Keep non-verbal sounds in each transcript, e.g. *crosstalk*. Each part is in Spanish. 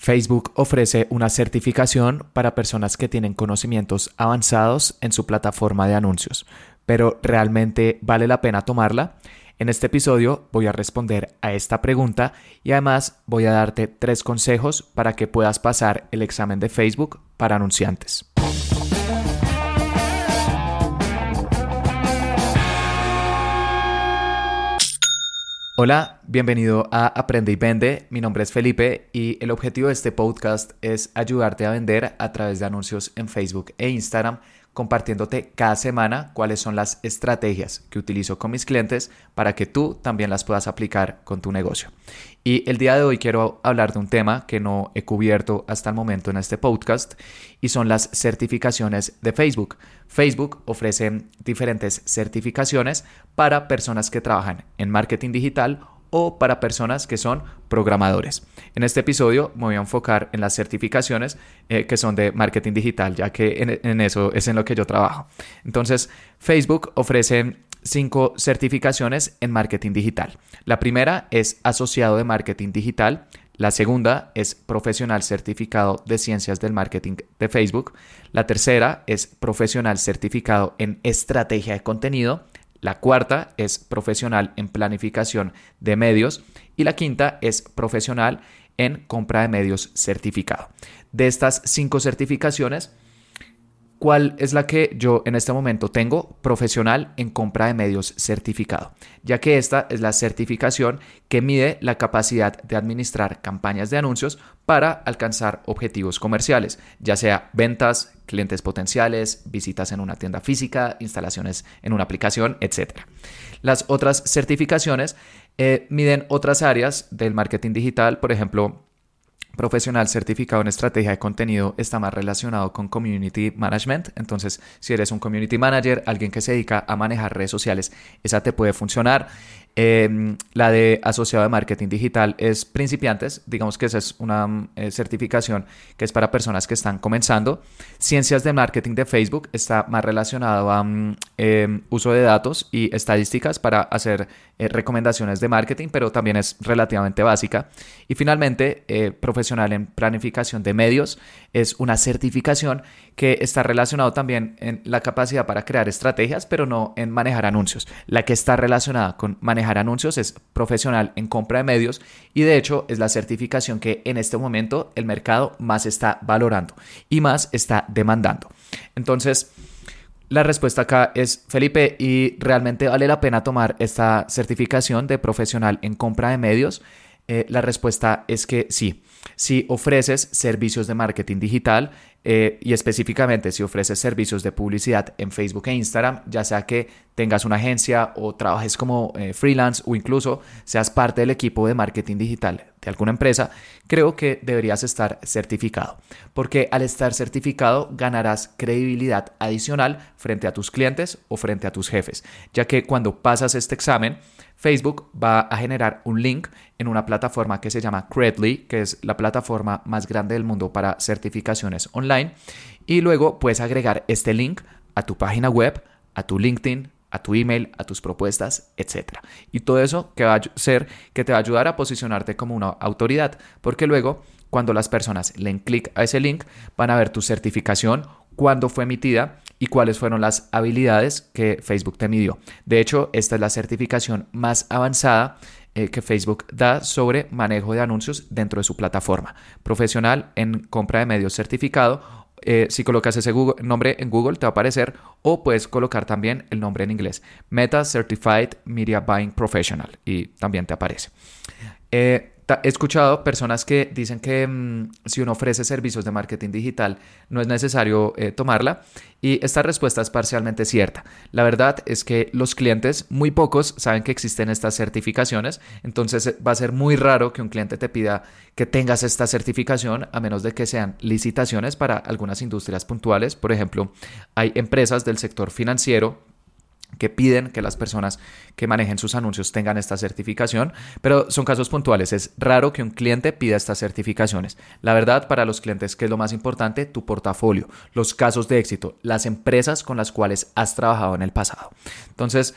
Facebook ofrece una certificación para personas que tienen conocimientos avanzados en su plataforma de anuncios, pero ¿realmente vale la pena tomarla? En este episodio voy a responder a esta pregunta y además voy a darte tres consejos para que puedas pasar el examen de Facebook para anunciantes. Hola, bienvenido a Aprende y Vende. Mi nombre es Felipe y el objetivo de este podcast es ayudarte a vender a través de anuncios en Facebook e Instagram compartiéndote cada semana cuáles son las estrategias que utilizo con mis clientes para que tú también las puedas aplicar con tu negocio. Y el día de hoy quiero hablar de un tema que no he cubierto hasta el momento en este podcast y son las certificaciones de Facebook. Facebook ofrece diferentes certificaciones para personas que trabajan en marketing digital o para personas que son programadores. En este episodio me voy a enfocar en las certificaciones eh, que son de marketing digital, ya que en, eso es en lo que yo trabajo. Entonces, Facebook ofrece cinco certificaciones en marketing digital. La primera es asociado de marketing digital. La segunda es profesional certificado de ciencias del marketing de Facebook. La tercera es profesional certificado en estrategia de contenido. La cuarta es profesional en planificación de medios y la quinta es profesional en compra de medios certificado. De estas cinco certificaciones, ¿Cuál es la que yo en este momento tengo? Profesional en compra de medios certificado, ya que esta es la certificación que mide la capacidad de administrar campañas de anuncios para alcanzar objetivos comerciales, ya sea ventas, clientes potenciales, visitas en una tienda física, instalaciones en una aplicación, etc. Las otras certificaciones eh, miden otras áreas del marketing digital, por ejemplo, profesional certificado en estrategia de contenido está más relacionado con community management. Entonces, si eres un community manager, alguien que se dedica a manejar redes sociales, esa te puede funcionar. Em, la de asociado de marketing digital es principiantes, digamos que esa es una eh, certificación que es para personas que están comenzando. Ciencias de marketing de Facebook está más relacionado a mm, em, uso de datos y estadísticas para hacer eh, recomendaciones de marketing, pero también es relativamente básica. Y finalmente, eh, profesional en planificación de medios es una certificación que está relacionado también en la capacidad para crear estrategias, pero no en manejar anuncios. La que está relacionada con manejar anuncios, es profesional en compra de medios y de hecho es la certificación que en este momento el mercado más está valorando y más está demandando. Entonces, la respuesta acá es, Felipe, ¿y realmente vale la pena tomar esta certificación de profesional en compra de medios? Eh, la respuesta es que sí. Si ofreces servicios de marketing digital eh, y específicamente si ofreces servicios de publicidad en Facebook e Instagram, ya sea que tengas una agencia o trabajes como eh, freelance o incluso seas parte del equipo de marketing digital de alguna empresa, creo que deberías estar certificado, porque al estar certificado ganarás credibilidad adicional frente a tus clientes o frente a tus jefes, ya que cuando pasas este examen, Facebook va a generar un link en una plataforma que se llama Credly, que es la plataforma más grande del mundo para certificaciones online. Y luego puedes agregar este link a tu página web, a tu LinkedIn, a tu email, a tus propuestas, etc. Y todo eso que va a ser que te va a ayudar a posicionarte como una autoridad, porque luego cuando las personas le den clic a ese link van a ver tu certificación, cuándo fue emitida y cuáles fueron las habilidades que Facebook te midió. De hecho, esta es la certificación más avanzada eh, que Facebook da sobre manejo de anuncios dentro de su plataforma. Profesional en compra de medios certificado. Eh, si colocas ese nombre en Google te va a aparecer o puedes colocar también el nombre en inglés. Meta Certified Media Buying Professional y también te aparece. Eh, He escuchado personas que dicen que mm, si uno ofrece servicios de marketing digital no es necesario eh, tomarla y esta respuesta es parcialmente cierta. La verdad es que los clientes, muy pocos, saben que existen estas certificaciones, entonces eh, va a ser muy raro que un cliente te pida que tengas esta certificación a menos de que sean licitaciones para algunas industrias puntuales. Por ejemplo, hay empresas del sector financiero que piden que las personas que manejen sus anuncios tengan esta certificación, pero son casos puntuales. Es raro que un cliente pida estas certificaciones. La verdad, para los clientes, ¿qué es lo más importante? Tu portafolio, los casos de éxito, las empresas con las cuales has trabajado en el pasado. Entonces,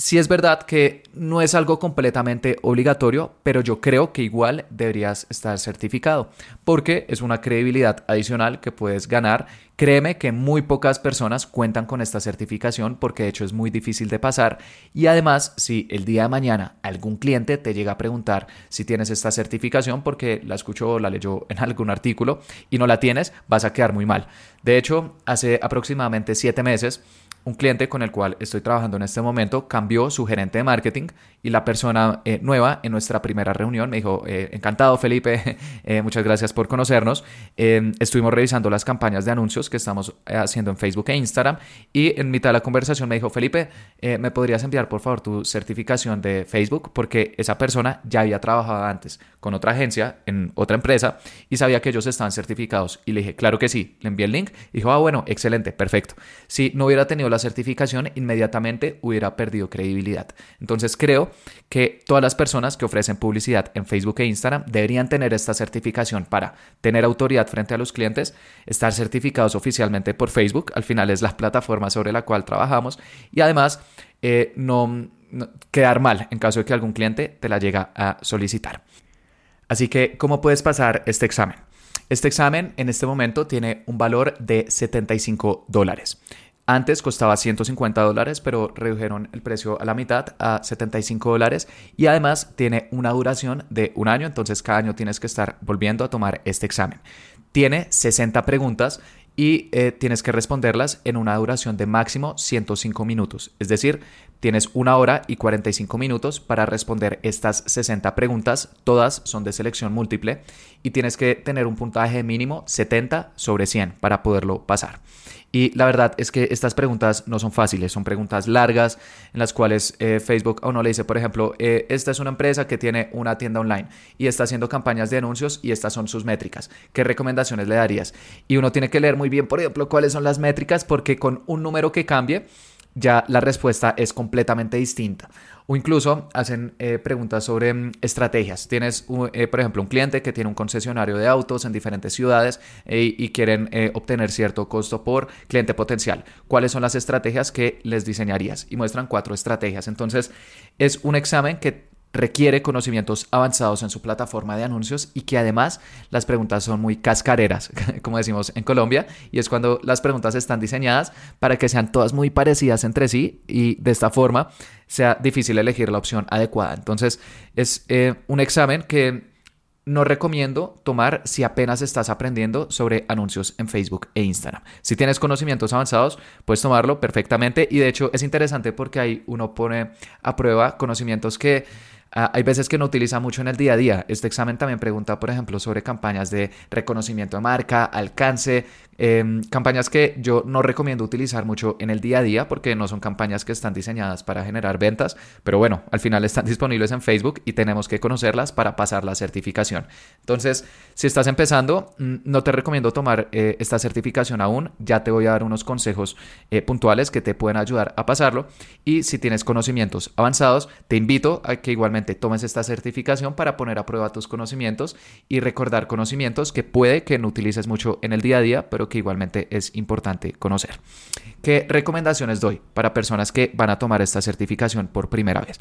Sí es verdad que no es algo completamente obligatorio, pero yo creo que igual deberías estar certificado, porque es una credibilidad adicional que puedes ganar. Créeme que muy pocas personas cuentan con esta certificación porque de hecho es muy difícil de pasar y además si el día de mañana algún cliente te llega a preguntar si tienes esta certificación porque la escuchó o la leyó en *laughs* algún artículo y no la tienes, vas a quedar muy mal. De hecho, hace aproximadamente siete meses un cliente con el cual estoy trabajando en este momento cambió su gerente de marketing y la persona eh, nueva en nuestra primera reunión me dijo, eh, encantado Felipe, *laughs* eh, muchas gracias por conocernos. Em, estuvimos revisando las campañas de anuncios que estamos haciendo en Facebook e Instagram y en mitad de la conversación me dijo, Felipe, ¿me podrías enviar por favor tu certificación de Facebook? Porque esa persona ya había trabajado antes con otra agencia en otra empresa y sabía que ellos estaban certificados. Y le dije, claro que sí, le envié el link dijo, ah, bueno, excelente, perfecto. Si no hubiera tenido la certificación, inmediatamente hubiera perdido credibilidad. Entonces creo que todas las personas que ofrecen publicidad en Facebook e Instagram deberían tener esta certificación para tener autoridad frente a los clientes, estar certificados oficialmente por Facebook, al final es la plataforma sobre la cual trabajamos, y además eh, no quedar mal en caso de que algún cliente te la llega a solicitar. Así que, ¿cómo puedes pasar este examen? Este examen en este momento tiene un valor de 75 dólares. Antes costaba 150 dólares, pero redujeron el precio a la mitad a 75 dólares y además tiene una duración de un año, entonces cada año tienes que estar volviendo a tomar este examen. Tiene 60 preguntas y eh, tienes que responderlas en una duración de máximo 105 minutos. Es decir, tienes una hora y 45 minutos para responder estas 60 preguntas. Todas son de selección múltiple y tienes que tener un puntaje mínimo 70 sobre 100 para poderlo pasar. Y la verdad es que estas preguntas no son fáciles, son preguntas largas en las cuales eh, Facebook a uno le dice, por ejemplo, eh, esta es una empresa que tiene una tienda online y está haciendo campañas de anuncios y estas son sus métricas. ¿Qué recomendaciones le darías? Y uno tiene que leer muy bien, por ejemplo, cuáles son las métricas porque con un número que cambie, ya la respuesta es completamente distinta. O incluso hacen eh, preguntas sobre mm, estrategias. Tienes, eh, por ejemplo, un cliente que tiene un concesionario de autos en diferentes ciudades eh, y quieren obtener cierto costo por cliente potencial. ¿Cuáles son las estrategias que les diseñarías? Y muestran cuatro estrategias. Entonces, es un examen que requiere conocimientos avanzados en su plataforma de anuncios y que además las preguntas son muy cascareras, *laughs* como decimos en Colombia, y es cuando las preguntas están diseñadas para que sean todas muy parecidas entre sí y de esta forma sea difícil elegir la opción adecuada. Entonces es eh, un examen que no recomiendo tomar si apenas estás aprendiendo sobre anuncios en Facebook e Instagram. Si tienes conocimientos avanzados, puedes tomarlo perfectamente y de hecho es interesante porque ahí uno pone a prueba conocimientos que Ah, hay veces que no utiliza mucho en el día a día. Este examen también pregunta, por ejemplo, sobre campañas de reconocimiento de marca, alcance, em, campañas que yo no recomiendo utilizar mucho en el día a día porque no son campañas que están diseñadas para generar ventas, pero bueno, al final están *laughs* disponibles en Facebook y tenemos que conocerlas para pasar la certificación. Entonces, si estás empezando, mm, no te recomiendo tomar eh, esta certificación aún, ya te voy a dar unos consejos eh, puntuales que te pueden ayudar a pasarlo y si tienes conocimientos avanzados, te invito a que igualmente tomes esta certificación para poner a prueba tus conocimientos y recordar conocimientos que puede que no utilices mucho en el día a día, pero que igualmente es importante conocer. ¿Qué recomendaciones doy para personas que van a tomar esta certificación por primera vez?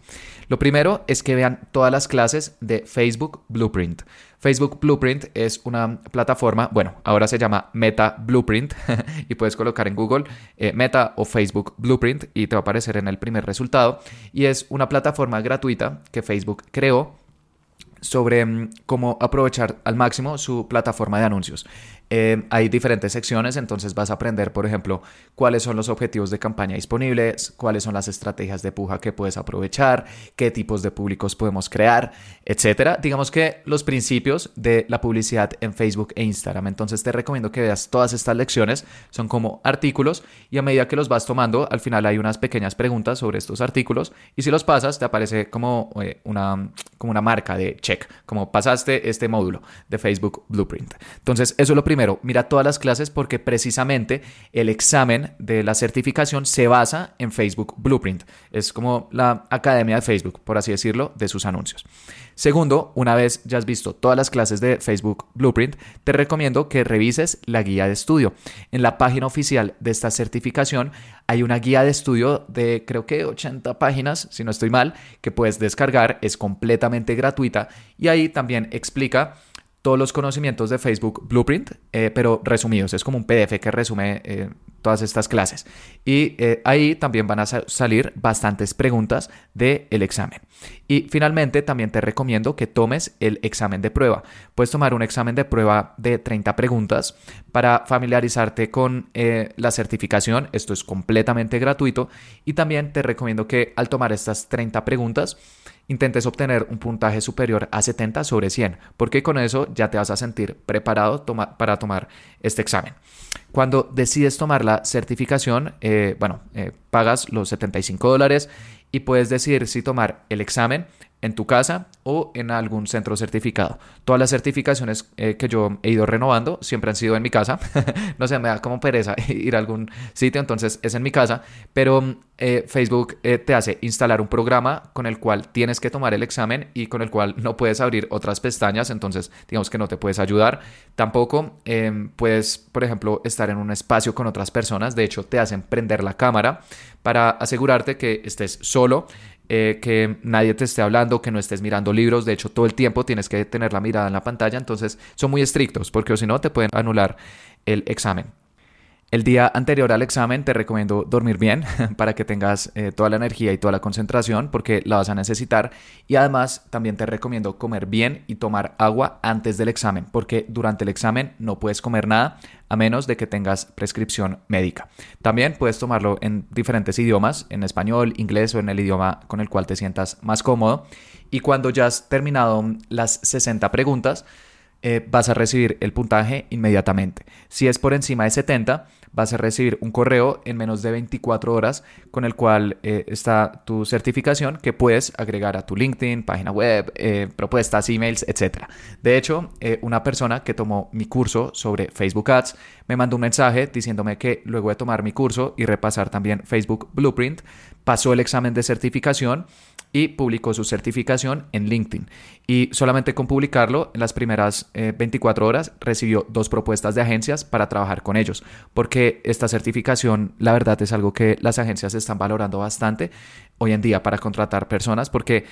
Lo primero es que vean todas las clases de Facebook Blueprint. Facebook Blueprint es una plataforma, bueno, ahora se llama Meta Blueprint *laughs* y puedes colocar en Google eh, Meta o Facebook Blueprint y te va a aparecer en el primer resultado. Y es una plataforma gratuita que Facebook creó sobre mm, cómo aprovechar al máximo su plataforma de anuncios. Eh, hay diferentes secciones, entonces vas a aprender, por ejemplo, cuáles son los objetivos de campaña disponibles, cuáles son las estrategias de puja que puedes aprovechar, qué tipos de públicos podemos crear, etcétera. Digamos que los principios de la publicidad en Facebook e Instagram. Entonces te recomiendo que veas todas estas lecciones, son como artículos y a medida que los vas tomando, al final hay unas pequeñas preguntas sobre estos artículos y si los pasas te aparece como, eh, una, como una marca de check, como pasaste este módulo de Facebook Blueprint. Entonces eso es lo primero mira todas las clases porque precisamente el examen de la certificación se basa en Facebook Blueprint. Es como la academia de Facebook, por así decirlo, de sus anuncios. Segundo, una vez ya has visto todas las clases de Facebook Blueprint, te recomiendo que revises la guía de estudio. En la página oficial de esta certificación hay una guía de estudio de creo que 80 páginas, si no estoy mal, que puedes descargar, es completamente gratuita y ahí también explica todos los conocimientos de Facebook Blueprint, eh, pero resumidos. Es como un PDF que resume eh, todas estas clases. Y eh, ahí también van a salir bastantes preguntas del examen. Y finalmente también te recomiendo que tomes el examen de prueba. Puedes tomar un examen de prueba de 30 preguntas para familiarizarte con la certificación. Esto es completamente gratuito. Y también te recomiendo que al tomar estas 30 preguntas, intentes obtener un puntaje superior a 70 sobre 100, porque con eso ya te vas a sentir preparado para tomar este examen. Cuando decides tomar la certificación, eh, bueno, eh, pagas los 75 dólares y puedes decidir si tomar el examen en tu casa o en algún centro certificado. Todas las certificaciones eh, que yo he ido renovando siempre han sido en mi casa. *laughs* no sé, me da como pereza *laughs* ir a algún sitio, entonces es en mi casa. Pero eh, Facebook eh, te hace instalar un programa con el cual tienes que tomar el examen y con el cual no puedes abrir otras pestañas, entonces digamos que no te puedes ayudar. Tampoco em, puedes, por ejemplo, estar en un espacio con otras personas. De hecho, te hacen prender la cámara para asegurarte que estés solo eh, que nadie te esté hablando, que no estés mirando libros. De hecho, todo el tiempo tienes que tener la mirada en la pantalla. Entonces, son muy estrictos porque si no, te pueden anular el examen. El día anterior al examen te recomiendo dormir bien *laughs* para que tengas eh, toda la energía y toda la concentración porque la vas a necesitar. Y además también te recomiendo comer bien y tomar agua antes del examen porque durante el examen no puedes comer nada a menos de que tengas prescripción médica. También puedes tomarlo en diferentes idiomas, en español, inglés o en el idioma con el cual te sientas más cómodo. Y cuando ya has terminado las 60 preguntas, eh, vas a recibir el puntaje inmediatamente. Si es por encima de 70, vas a recibir un correo en menos de 24 horas con el cual eh, está tu certificación que puedes agregar a tu LinkedIn, página web, eh, propuestas, emails, etc. De hecho, una persona que tomó mi curso sobre Facebook Ads me mandó un mensaje diciéndome que luego de tomar mi curso y repasar también Facebook Blueprint, pasó el examen de certificación y publicó su certificación en LinkedIn. Y solamente con publicarlo, en las primeras 24 eh, horas recibió dos propuestas de agencias para trabajar con ellos, porque esta certificación, la verdad, es algo que las agencias están valorando bastante hoy en día para contratar personas, porque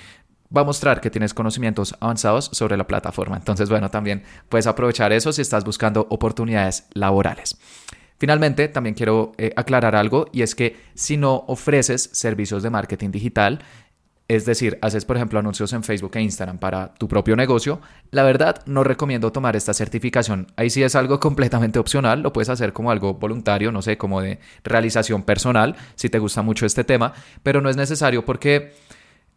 va a mostrar que tienes conocimientos avanzados sobre la plataforma. Entonces, bueno, también puedes aprovechar eso si estás buscando oportunidades laborales. Finalmente, también quiero eh, aclarar algo y es que si no ofreces servicios de marketing digital, es decir, haces por ejemplo anuncios en Facebook e Instagram para tu propio negocio, la verdad no recomiendo tomar esta certificación. Ahí sí es algo *laughs* completamente opcional, lo puedes hacer como algo voluntario, no sé, como de realización personal, si te gusta mucho este tema, pero no es necesario porque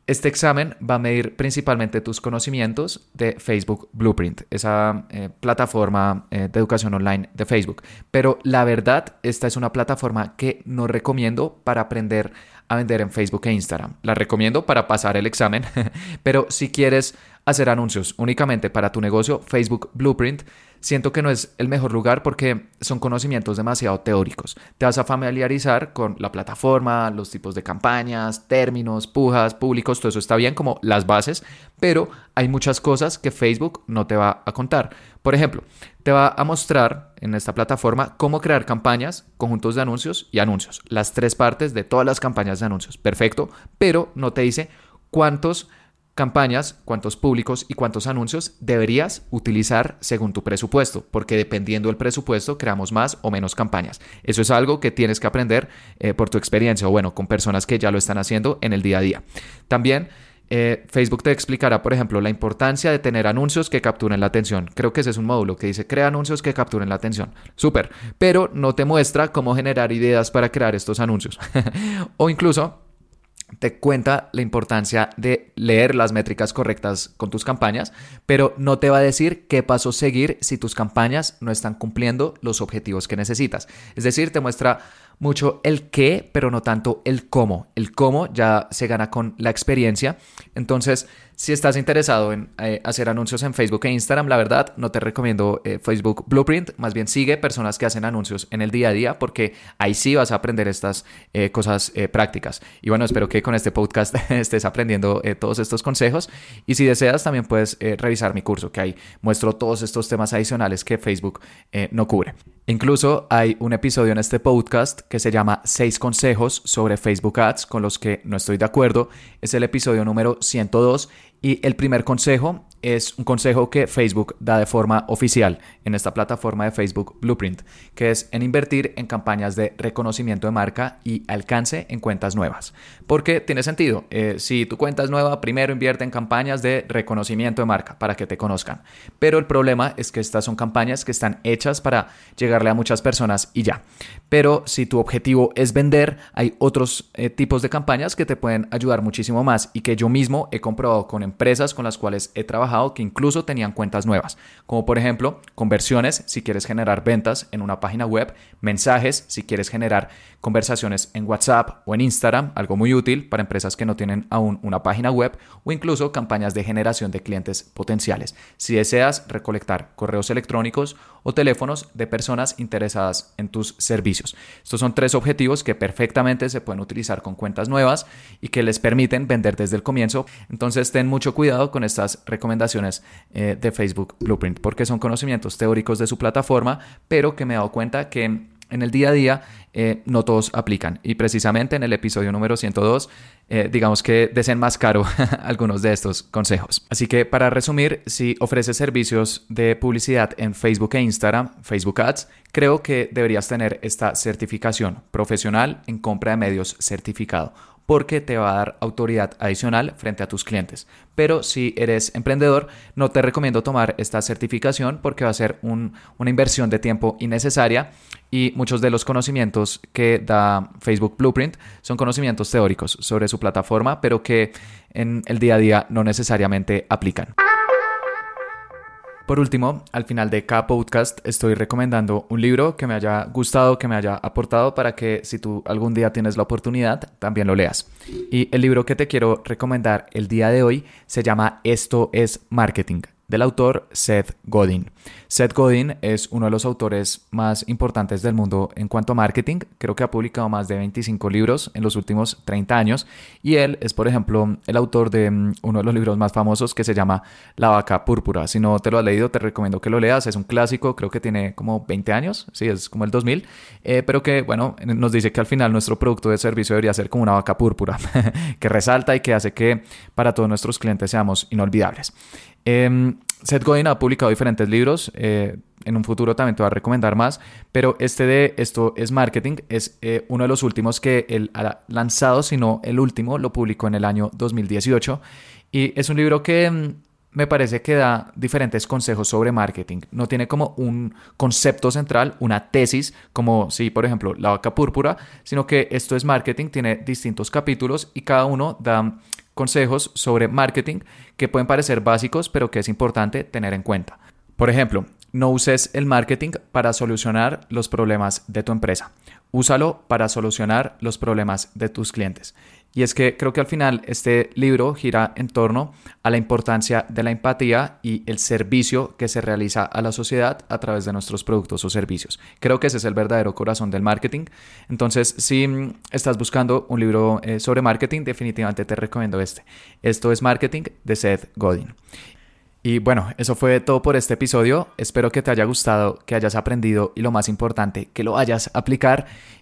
este examen va a medir principalmente tus conocimientos de Facebook Blueprint, esa eh, plataforma eh, de educación online de Facebook. Pero la verdad, esta es una plataforma que no recomiendo para aprender a vender en Facebook e Instagram. La recomiendo para pasar el examen, *laughs* pero si quieres hacer anuncios únicamente para tu negocio, Facebook Blueprint siento que no es el mejor lugar porque son conocimientos demasiado teóricos. Te vas a familiarizar con la plataforma, los tipos de campañas, términos, pujas, públicos, todo eso está bien como las bases, pero hay muchas cosas que Facebook no te va a contar. Por ejemplo, te va a mostrar en esta plataforma cómo crear campañas, conjuntos de anuncios y anuncios, las tres partes de todas las campañas de anuncios. Perfecto, pero no te dice cuántos campañas, cuántos públicos y cuántos anuncios deberías utilizar según tu presupuesto, porque dependiendo del presupuesto creamos más o menos campañas. Eso es algo que tienes que aprender eh, por tu experiencia o bueno, con personas que ya lo están haciendo en el día a día. También eh, Facebook te explicará, por ejemplo, la importancia de tener anuncios que capturen la atención. Creo que ese es un módulo que dice crea anuncios que capturen la atención. Súper, pero no te muestra cómo generar ideas para crear estos anuncios. *laughs* o incluso te cuenta la importancia de leer las métricas correctas con tus campañas, pero no te va a decir qué paso seguir si tus campañas no están cumpliendo los objetivos que necesitas. Es decir, te muestra mucho el qué, pero no tanto el cómo. El cómo ya se gana con la experiencia. Entonces, si estás interesado en eh, hacer anuncios en Facebook e Instagram, la verdad, no te recomiendo eh, Facebook Blueprint. Más bien sigue personas que hacen anuncios en el día a día porque ahí sí vas a aprender estas eh, cosas prácticas. Y bueno, espero que con este podcast *laughs* estés aprendiendo todos estos consejos. Y si deseas, también puedes revisar mi curso, que ahí muestro todos estos temas adicionales que Facebook no cubre. Incluso hay un episodio en este podcast que se llama 6 consejos sobre Facebook Ads con los que no estoy de acuerdo. Es el episodio número 102 y el primer consejo es un consejo que Facebook da de forma oficial en esta plataforma de Facebook Blueprint, que es en invertir en campañas de reconocimiento de marca y alcance en cuentas nuevas. Porque tiene sentido, eh, si tu cuenta es nueva, primero invierte en campañas de reconocimiento de marca para que te conozcan. Pero el problema es que estas son campañas que están hechas para llegarle a muchas personas y ya. Pero si tu objetivo es vender, hay otros eh, tipos de campañas que te pueden ayudar muchísimo más y que yo mismo he comprobado con empresas con las cuales he trabajado que incluso tenían cuentas nuevas, como por ejemplo conversiones si quieres generar ventas en una página web, mensajes si quieres generar conversaciones en WhatsApp o en Instagram, algo muy útil para empresas que no tienen aún una página web, o incluso campañas de generación de clientes potenciales, si deseas recolectar correos electrónicos o teléfonos de personas interesadas en tus servicios. Estos son tres objetivos que perfectamente se pueden utilizar con cuentas nuevas y que les permiten vender desde el comienzo. Entonces ten mucho cuidado con estas recomendaciones eh, de Facebook Blueprint porque son conocimientos teóricos de su plataforma, pero que me he dado cuenta que en el día a día eh, no todos aplican. Y precisamente en el episodio número 102, eh, digamos que desenmascaro *laughs* algunos de estos consejos. Así que para resumir, si ofreces servicios de publicidad en Facebook e Instagram, Facebook Ads, creo que deberías tener esta certificación profesional en compra de medios certificado porque te va a dar autoridad adicional frente a tus clientes. Pero si eres emprendedor, no te recomiendo tomar esta certificación porque va a ser una inversión de tiempo innecesaria y muchos de los conocimientos que da Facebook Blueprint son conocimientos teóricos sobre su plataforma, pero que en el día a día no necesariamente aplican. Por último, al final de cada podcast estoy recomendando un libro que me haya gustado, que me haya aportado para que si tú algún día tienes la oportunidad, también lo leas. Y el libro que te quiero recomendar el día de hoy se llama Esto es Marketing del autor Seth Godin. Seth Godin es uno de los autores más importantes del mundo en cuanto a marketing. Creo que ha publicado más de 25 libros en los últimos 30 años y él es, por ejemplo, el autor de mm, uno de los libros más famosos que se llama La vaca púrpura. Si no te lo has leído, te recomiendo que lo leas. Es un clásico, creo que tiene como 20 años, sí, es como el 2000, eh, pero que, bueno, nos dice que al final nuestro producto de servicio debería ser como una vaca púrpura, *laughs* que resalta y que hace que para todos nuestros clientes seamos inolvidables. Em, Seth Godin ha publicado diferentes libros, eh, en un futuro también te voy a recomendar más, pero este de Esto es Marketing es eh, uno de los últimos que él ha lanzado, sino el último, lo publicó en el año 2018 y es un libro que mm, me parece que da diferentes consejos sobre marketing. No tiene como un concepto central, una tesis, como si, por ejemplo, la vaca púrpura, sino que esto es marketing, tiene distintos capítulos y cada uno da consejos sobre marketing que pueden parecer básicos, pero que es importante tener en cuenta. Por ejemplo, no uses el marketing para solucionar los problemas de tu empresa. Úsalo para solucionar los problemas de tus clientes. Y es que creo que al final este libro gira en torno a la importancia de la empatía y el servicio que se realiza a la sociedad a través de nuestros productos o servicios. Creo que ese es el verdadero corazón del marketing. Entonces, si estás buscando un libro eh, sobre marketing, definitivamente te recomiendo este. Esto es Marketing de Seth Godin. Y bueno, eso fue todo por este episodio. Espero que te haya gustado, que hayas aprendido y lo más importante, que lo hayas aplicar.